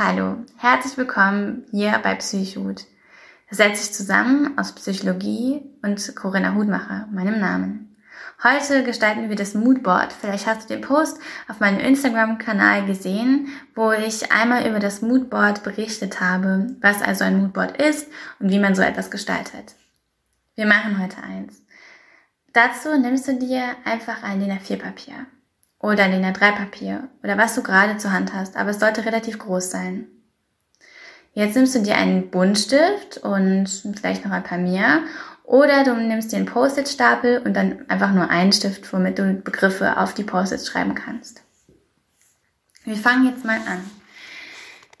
Hallo, herzlich willkommen hier bei Psychhut. Das setzt sich zusammen aus Psychologie und Corinna Hutmacher, meinem Namen. Heute gestalten wir das Moodboard. Vielleicht hast du den Post auf meinem Instagram-Kanal gesehen, wo ich einmal über das Moodboard berichtet habe, was also ein Moodboard ist und wie man so etwas gestaltet. Wir machen heute eins. Dazu nimmst du dir einfach ein DIN A4-Papier oder DIN A3-Papier oder was du gerade zur Hand hast, aber es sollte relativ groß sein. Jetzt nimmst du dir einen Buntstift und vielleicht noch ein paar mehr oder du nimmst dir einen Post-it-Stapel und dann einfach nur einen Stift, womit du Begriffe auf die Post-its schreiben kannst. Wir fangen jetzt mal an.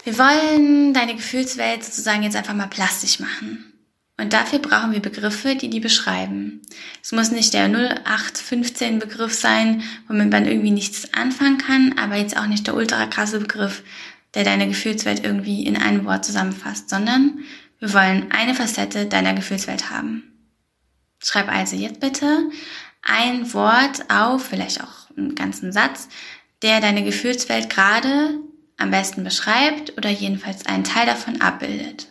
Wir wollen deine Gefühlswelt sozusagen jetzt einfach mal plastisch machen. Und dafür brauchen wir Begriffe, die die beschreiben. Es muss nicht der 0815 Begriff sein, womit man irgendwie nichts anfangen kann, aber jetzt auch nicht der ultra krasse Begriff, der deine Gefühlswelt irgendwie in einem Wort zusammenfasst, sondern wir wollen eine Facette deiner Gefühlswelt haben. Schreib also jetzt bitte ein Wort auf, vielleicht auch einen ganzen Satz, der deine Gefühlswelt gerade am besten beschreibt oder jedenfalls einen Teil davon abbildet.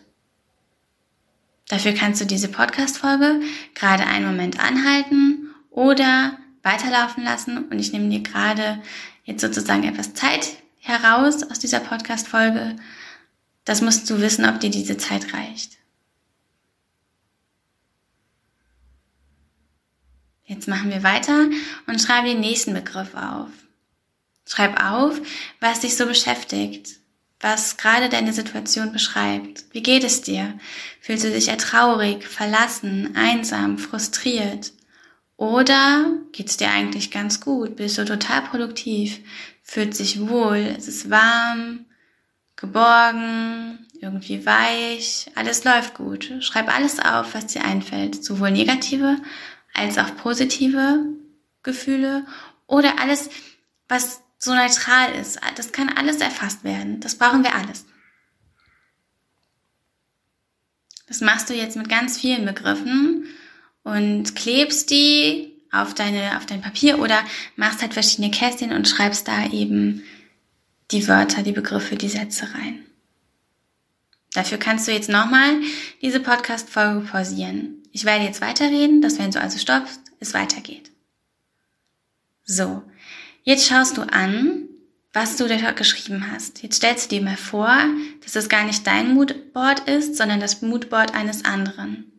Dafür kannst du diese Podcast-Folge gerade einen Moment anhalten oder weiterlaufen lassen und ich nehme dir gerade jetzt sozusagen etwas Zeit heraus aus dieser Podcast-Folge. Das musst du wissen, ob dir diese Zeit reicht. Jetzt machen wir weiter und schreibe den nächsten Begriff auf. Schreib auf, was dich so beschäftigt was gerade deine Situation beschreibt. Wie geht es dir? Fühlst du dich eher traurig, verlassen, einsam, frustriert? Oder geht's dir eigentlich ganz gut? Bist du total produktiv? Fühlt sich wohl? Es ist warm, geborgen, irgendwie weich? Alles läuft gut. Schreib alles auf, was dir einfällt. Sowohl negative als auch positive Gefühle oder alles, was so neutral ist. Das kann alles erfasst werden. Das brauchen wir alles. Das machst du jetzt mit ganz vielen Begriffen und klebst die auf deine, auf dein Papier oder machst halt verschiedene Kästchen und schreibst da eben die Wörter, die Begriffe, die Sätze rein. Dafür kannst du jetzt nochmal diese Podcast-Folge pausieren. Ich werde jetzt weiterreden, dass wenn du also stoppst, es weitergeht. So. Jetzt schaust du an, was du da geschrieben hast. Jetzt stellst du dir mal vor, dass es gar nicht dein Moodboard ist, sondern das Moodboard eines anderen.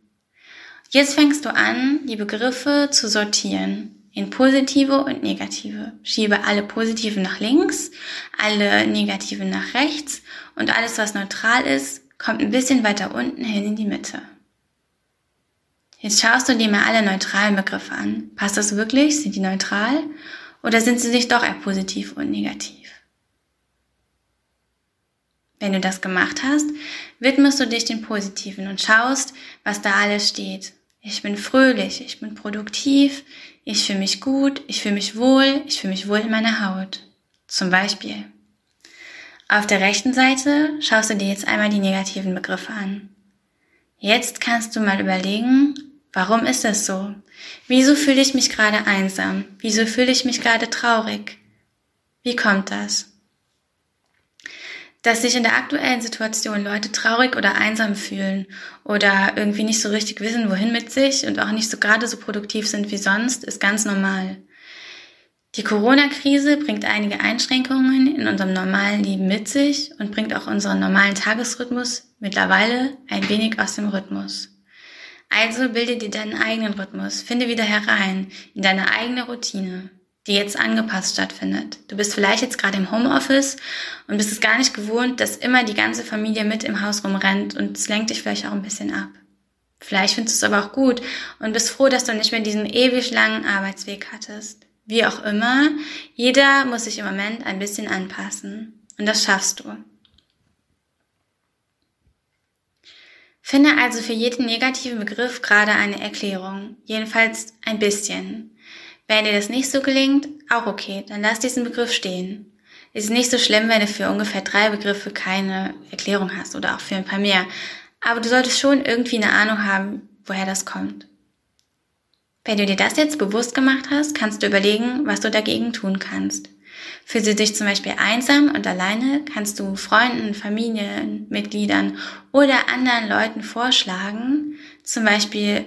Jetzt fängst du an, die Begriffe zu sortieren in positive und negative. Schiebe alle positiven nach links, alle negativen nach rechts und alles, was neutral ist, kommt ein bisschen weiter unten hin in die Mitte. Jetzt schaust du dir mal alle neutralen Begriffe an. Passt das wirklich? Sind die neutral? Oder sind sie nicht doch eher positiv und negativ? Wenn du das gemacht hast, widmest du dich den Positiven und schaust, was da alles steht. Ich bin fröhlich, ich bin produktiv, ich fühle mich gut, ich fühle mich wohl, ich fühle mich wohl in meiner Haut. Zum Beispiel. Auf der rechten Seite schaust du dir jetzt einmal die negativen Begriffe an. Jetzt kannst du mal überlegen, Warum ist das so? Wieso fühle ich mich gerade einsam? Wieso fühle ich mich gerade traurig? Wie kommt das? Dass sich in der aktuellen Situation Leute traurig oder einsam fühlen oder irgendwie nicht so richtig wissen, wohin mit sich und auch nicht so gerade so produktiv sind wie sonst, ist ganz normal. Die Corona-Krise bringt einige Einschränkungen in unserem normalen Leben mit sich und bringt auch unseren normalen Tagesrhythmus mittlerweile ein wenig aus dem Rhythmus. Also bilde dir deinen eigenen Rhythmus, finde wieder herein in deine eigene Routine, die jetzt angepasst stattfindet. Du bist vielleicht jetzt gerade im Homeoffice und bist es gar nicht gewohnt, dass immer die ganze Familie mit im Haus rumrennt und es lenkt dich vielleicht auch ein bisschen ab. Vielleicht findest du es aber auch gut und bist froh, dass du nicht mehr diesen ewig langen Arbeitsweg hattest. Wie auch immer, jeder muss sich im Moment ein bisschen anpassen. Und das schaffst du. Finde also für jeden negativen Begriff gerade eine Erklärung, jedenfalls ein bisschen. Wenn dir das nicht so gelingt, auch okay, dann lass diesen Begriff stehen. Es ist nicht so schlimm, wenn du für ungefähr drei Begriffe keine Erklärung hast oder auch für ein paar mehr. Aber du solltest schon irgendwie eine Ahnung haben, woher das kommt. Wenn du dir das jetzt bewusst gemacht hast, kannst du überlegen, was du dagegen tun kannst. Fühlst du dich zum Beispiel einsam und alleine, kannst du Freunden, Familienmitgliedern oder anderen Leuten vorschlagen, zum Beispiel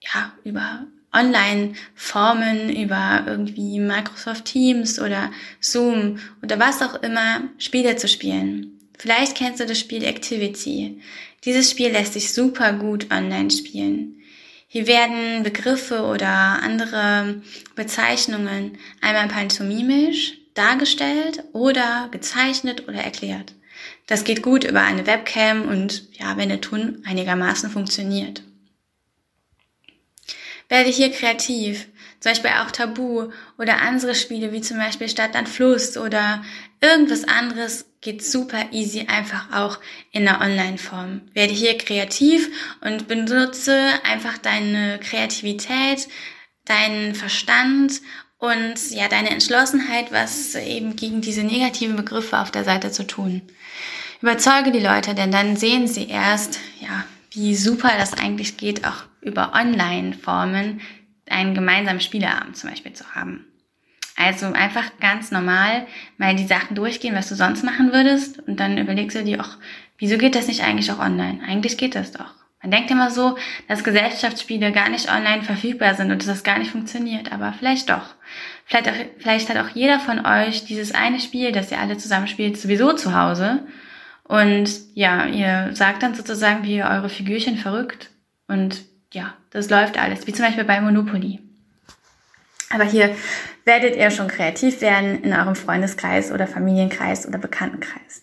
ja, über Online-Formen, über irgendwie Microsoft Teams oder Zoom oder was auch immer, Spiele zu spielen. Vielleicht kennst du das Spiel Activity. Dieses Spiel lässt sich super gut online spielen. Hier werden Begriffe oder andere Bezeichnungen einmal pantomimisch dargestellt oder gezeichnet oder erklärt. Das geht gut über eine Webcam und ja, wenn der Ton einigermaßen funktioniert. Werde hier kreativ, zum Beispiel auch Tabu oder andere Spiele wie zum Beispiel Stadt an Fluss oder irgendwas anderes geht super easy einfach auch in der Online-Form. Werde hier kreativ und benutze einfach deine Kreativität, deinen Verstand und ja, deine Entschlossenheit, was eben gegen diese negativen Begriffe auf der Seite zu tun. Überzeuge die Leute, denn dann sehen sie erst, ja, wie super das eigentlich geht, auch über Online-Formen einen gemeinsamen Spieleabend zum Beispiel zu haben. Also einfach ganz normal mal die Sachen durchgehen, was du sonst machen würdest und dann überlegst du dir auch, wieso geht das nicht eigentlich auch online? Eigentlich geht das doch. Man denkt immer so, dass Gesellschaftsspiele gar nicht online verfügbar sind und dass das gar nicht funktioniert, aber vielleicht doch. Vielleicht, auch, vielleicht hat auch jeder von euch dieses eine Spiel, das ihr alle zusammen spielt, sowieso zu Hause. Und ja, ihr sagt dann sozusagen, wie ihr eure Figürchen verrückt. Und ja, das läuft alles, wie zum Beispiel bei Monopoly. Aber hier werdet ihr schon kreativ werden in eurem Freundeskreis oder Familienkreis oder Bekanntenkreis.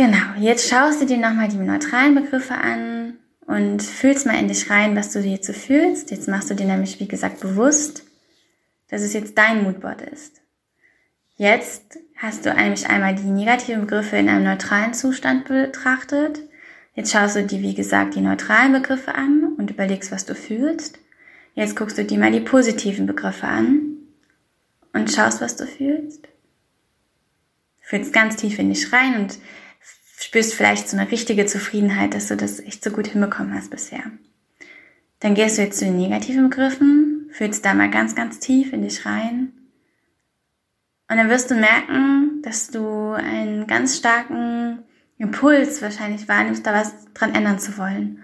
Genau, jetzt schaust du dir nochmal die neutralen Begriffe an und fühlst mal in dich rein, was du jetzt so fühlst. Jetzt machst du dir nämlich, wie gesagt, bewusst, dass es jetzt dein Moodboard ist. Jetzt hast du nämlich einmal die negativen Begriffe in einem neutralen Zustand betrachtet. Jetzt schaust du dir, wie gesagt, die neutralen Begriffe an und überlegst, was du fühlst. Jetzt guckst du dir mal die positiven Begriffe an und schaust, was du fühlst. Fühlst ganz tief in dich rein und spürst vielleicht so eine richtige Zufriedenheit, dass du das echt so gut hinbekommen hast bisher. Dann gehst du jetzt zu den negativen Begriffen, fühlst da mal ganz, ganz tief in dich rein. Und dann wirst du merken, dass du einen ganz starken Impuls wahrscheinlich wahrnimmst, da was dran ändern zu wollen.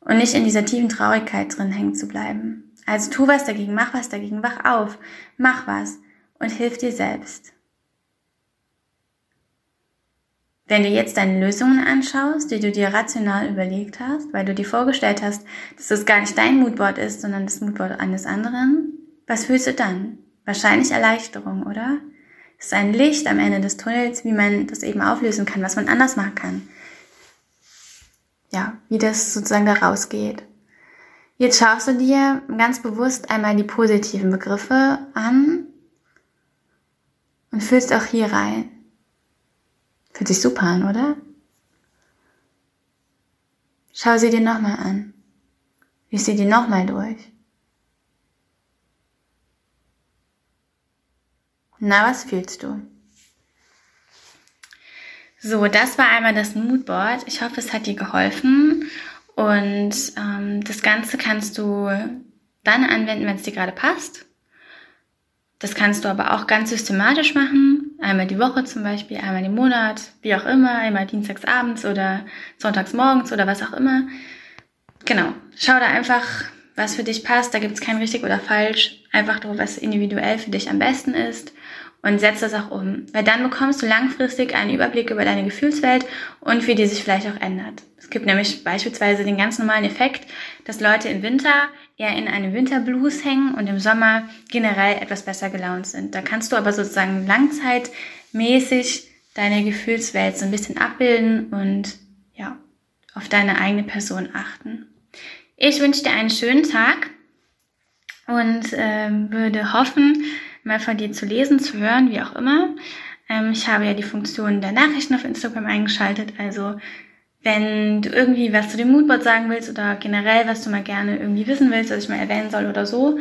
Und nicht in dieser tiefen Traurigkeit drin hängen zu bleiben. Also tu was dagegen, mach was dagegen, wach auf, mach was und hilf dir selbst. Wenn du jetzt deine Lösungen anschaust, die du dir rational überlegt hast, weil du dir vorgestellt hast, dass das gar nicht dein Moodboard ist, sondern das Moodboard eines anderen, was fühlst du dann? Wahrscheinlich Erleichterung, oder? Es ist ein Licht am Ende des Tunnels, wie man das eben auflösen kann, was man anders machen kann. Ja, wie das sozusagen da rausgeht. Jetzt schaust du dir ganz bewusst einmal die positiven Begriffe an und fühlst auch hier rein. Fühlt sich super an, oder? Schau sie dir nochmal an. Lies sie dir nochmal durch. Na, was fühlst du? So, das war einmal das Moodboard. Ich hoffe, es hat dir geholfen. Und ähm, das Ganze kannst du dann anwenden, wenn es dir gerade passt. Das kannst du aber auch ganz systematisch machen. Einmal die Woche zum Beispiel, einmal im Monat, wie auch immer, einmal dienstags abends oder sonntags morgens oder was auch immer. Genau. Schau da einfach, was für dich passt. Da gibt es kein richtig oder falsch. Einfach nur, was individuell für dich am besten ist. Und setz das auch um. Weil dann bekommst du langfristig einen Überblick über deine Gefühlswelt und wie die sich vielleicht auch ändert. Es gibt nämlich beispielsweise den ganz normalen Effekt, dass Leute im Winter eher in einem Winterblues hängen und im Sommer generell etwas besser gelaunt sind. Da kannst du aber sozusagen langzeitmäßig deine Gefühlswelt so ein bisschen abbilden und ja, auf deine eigene Person achten. Ich wünsche dir einen schönen Tag und äh, würde hoffen, mal von dir zu lesen, zu hören, wie auch immer. Ähm, ich habe ja die Funktion der Nachrichten auf Instagram eingeschaltet, also wenn du irgendwie was zu dem Moodboard sagen willst oder generell, was du mal gerne irgendwie wissen willst, was ich mal erwähnen soll oder so,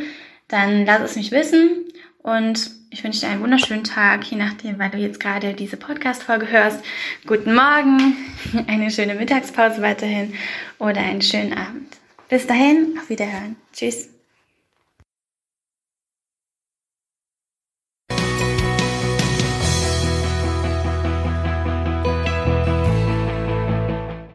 dann lass es mich wissen. Und ich wünsche dir einen wunderschönen Tag, je nachdem, weil du jetzt gerade diese Podcast-Folge hörst. Guten Morgen, eine schöne Mittagspause weiterhin oder einen schönen Abend. Bis dahin, auf Wiederhören. Tschüss.